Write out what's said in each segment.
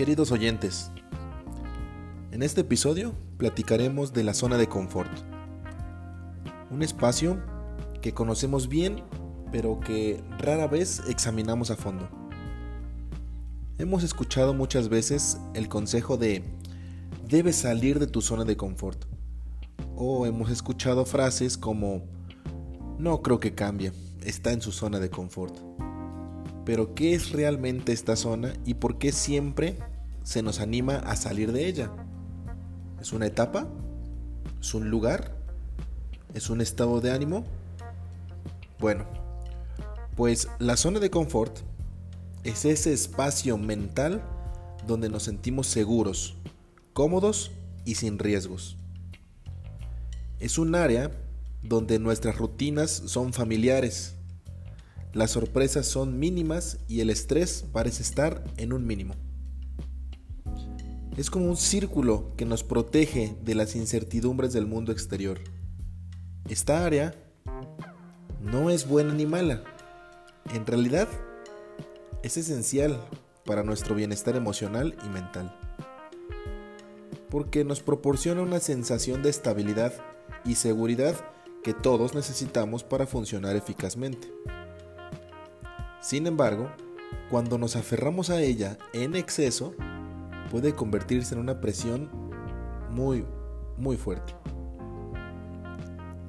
Queridos oyentes, en este episodio platicaremos de la zona de confort. Un espacio que conocemos bien, pero que rara vez examinamos a fondo. Hemos escuchado muchas veces el consejo de debes salir de tu zona de confort. O hemos escuchado frases como no creo que cambie, está en su zona de confort. Pero ¿qué es realmente esta zona y por qué siempre se nos anima a salir de ella? ¿Es una etapa? ¿Es un lugar? ¿Es un estado de ánimo? Bueno, pues la zona de confort es ese espacio mental donde nos sentimos seguros, cómodos y sin riesgos. Es un área donde nuestras rutinas son familiares, las sorpresas son mínimas y el estrés parece estar en un mínimo. Es como un círculo que nos protege de las incertidumbres del mundo exterior. Esta área no es buena ni mala. En realidad, es esencial para nuestro bienestar emocional y mental. Porque nos proporciona una sensación de estabilidad y seguridad que todos necesitamos para funcionar eficazmente. Sin embargo, cuando nos aferramos a ella en exceso, puede convertirse en una presión muy, muy fuerte,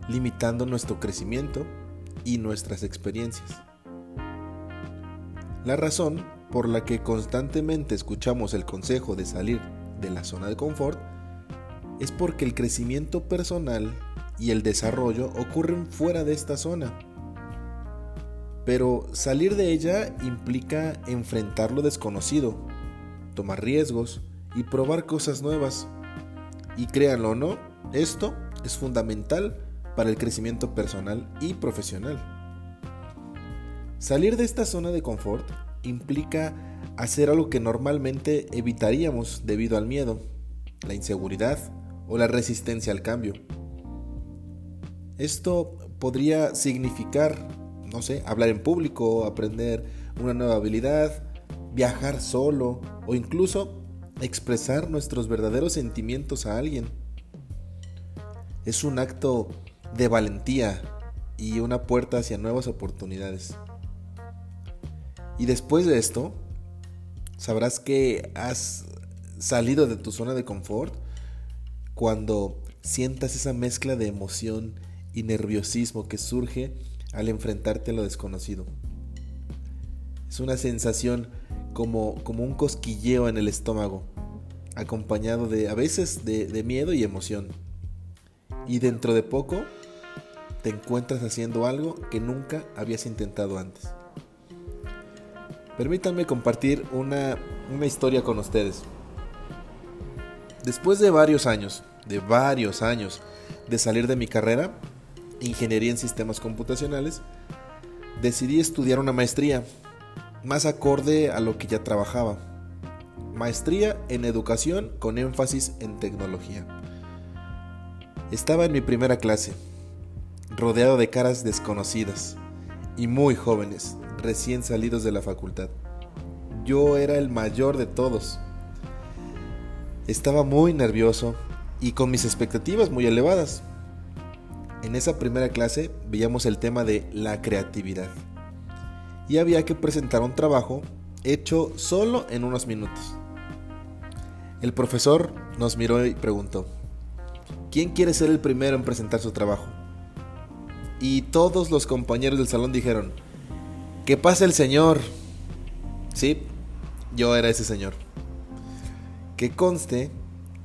limitando nuestro crecimiento y nuestras experiencias. La razón por la que constantemente escuchamos el consejo de salir de la zona de confort es porque el crecimiento personal y el desarrollo ocurren fuera de esta zona pero salir de ella implica enfrentar lo desconocido, tomar riesgos y probar cosas nuevas. Y créanlo o no, esto es fundamental para el crecimiento personal y profesional. Salir de esta zona de confort implica hacer algo que normalmente evitaríamos debido al miedo, la inseguridad o la resistencia al cambio. Esto podría significar no sé, hablar en público, aprender una nueva habilidad, viajar solo o incluso expresar nuestros verdaderos sentimientos a alguien. Es un acto de valentía y una puerta hacia nuevas oportunidades. Y después de esto, sabrás que has salido de tu zona de confort cuando sientas esa mezcla de emoción y nerviosismo que surge al enfrentarte a lo desconocido. Es una sensación como, como un cosquilleo en el estómago, acompañado de a veces de, miedo y emoción. Y dentro de poco te encuentras haciendo algo que nunca habías intentado antes. Permítanme compartir una, una historia con ustedes. Después de varios años, de varios años de salir de mi carrera, ingeniería en sistemas computacionales, decidí estudiar una maestría, más acorde a lo que ya trabajaba. Maestría en educación con énfasis en tecnología. Estaba en mi primera clase, rodeado de caras desconocidas y muy jóvenes, recién salidos de la facultad. Yo era el mayor de todos. Estaba muy nervioso y con mis expectativas muy elevadas. En esa primera clase veíamos el tema de la creatividad y había que presentar un trabajo hecho solo en unos minutos. El profesor nos miró y preguntó, ¿quién quiere ser el primero en presentar su trabajo? Y todos los compañeros del salón dijeron, que pase el señor. Sí, yo era ese señor. Que conste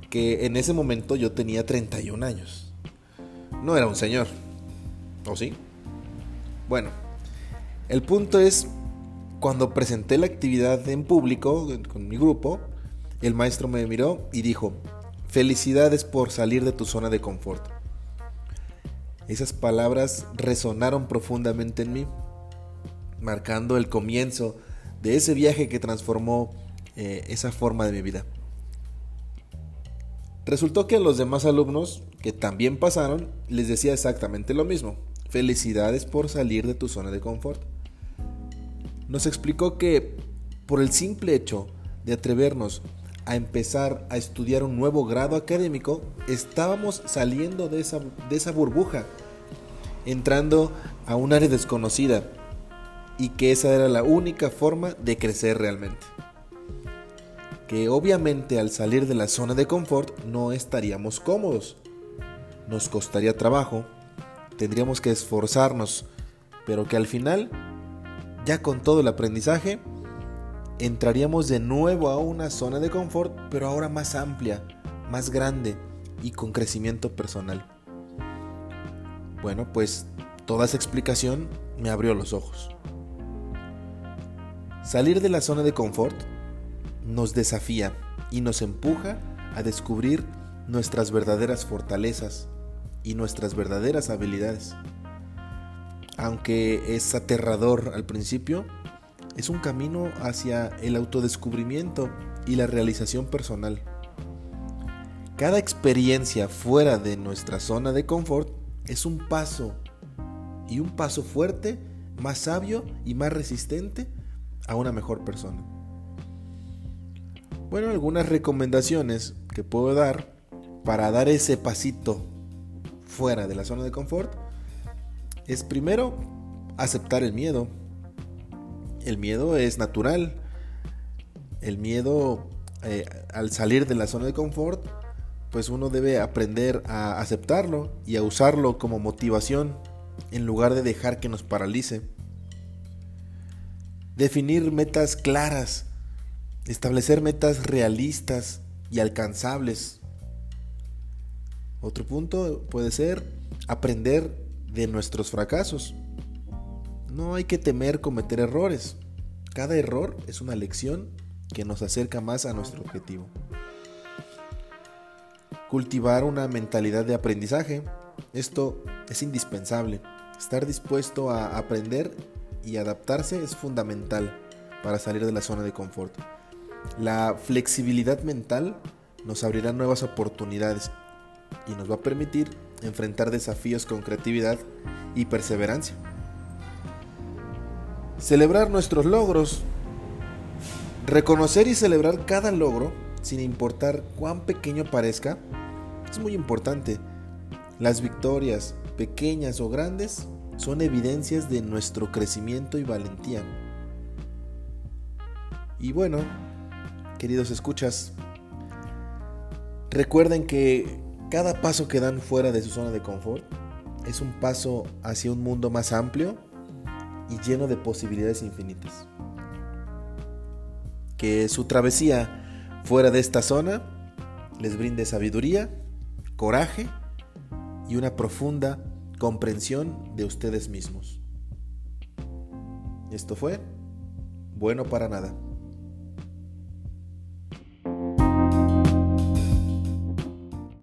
que en ese momento yo tenía 31 años no era un señor. ¿O sí? Bueno, el punto es, cuando presenté la actividad en público con mi grupo, el maestro me miró y dijo, felicidades por salir de tu zona de confort. Esas palabras resonaron profundamente en mí, marcando el comienzo de ese viaje que transformó eh, esa forma de mi vida. Resultó que los demás alumnos que también pasaron les decía exactamente lo mismo. Felicidades por salir de tu zona de confort. Nos explicó que por el simple hecho de atrevernos a empezar a estudiar un nuevo grado académico, estábamos saliendo de esa, de esa burbuja, entrando a un área desconocida y que esa era la única forma de crecer realmente. Que obviamente al salir de la zona de confort no estaríamos cómodos, nos costaría trabajo, tendríamos que esforzarnos, pero que al final, ya con todo el aprendizaje, entraríamos de nuevo a una zona de confort, pero ahora más amplia, más grande y con crecimiento personal. Bueno, pues toda esa explicación me abrió los ojos. Salir de la zona de confort nos desafía y nos empuja a descubrir nuestras verdaderas fortalezas y nuestras verdaderas habilidades. Aunque es aterrador al principio, es un camino hacia el autodescubrimiento y la realización personal. Cada experiencia fuera de nuestra zona de confort es un paso y un paso fuerte, más sabio y más resistente a una mejor persona. Bueno, algunas recomendaciones que puedo dar para dar ese pasito fuera de la zona de confort es primero aceptar el miedo. El miedo es natural. El miedo eh, al salir de la zona de confort, pues uno debe aprender a aceptarlo y a usarlo como motivación en lugar de dejar que nos paralice. Definir metas claras, establecer metas realistas y alcanzables. Otro punto puede ser aprender de nuestros fracasos. No hay que temer cometer errores. Cada error es una lección que nos acerca más a nuestro objetivo. Cultivar una mentalidad de aprendizaje. Esto es indispensable. Estar dispuesto a aprender y adaptarse es fundamental para salir de la zona de confort. La flexibilidad mental nos abrirá nuevas oportunidades y nos va a permitir enfrentar desafíos con creatividad y perseverancia. Celebrar nuestros logros. Reconocer y celebrar cada logro, sin importar cuán pequeño parezca, es muy importante. Las victorias, pequeñas o grandes, son evidencias de nuestro crecimiento y valentía. Y bueno, queridos escuchas, recuerden que cada paso que dan fuera de su zona de confort es un paso hacia un mundo más amplio y lleno de posibilidades infinitas. Que su travesía fuera de esta zona les brinde sabiduría, coraje y una profunda comprensión de ustedes mismos. Esto fue bueno para nada.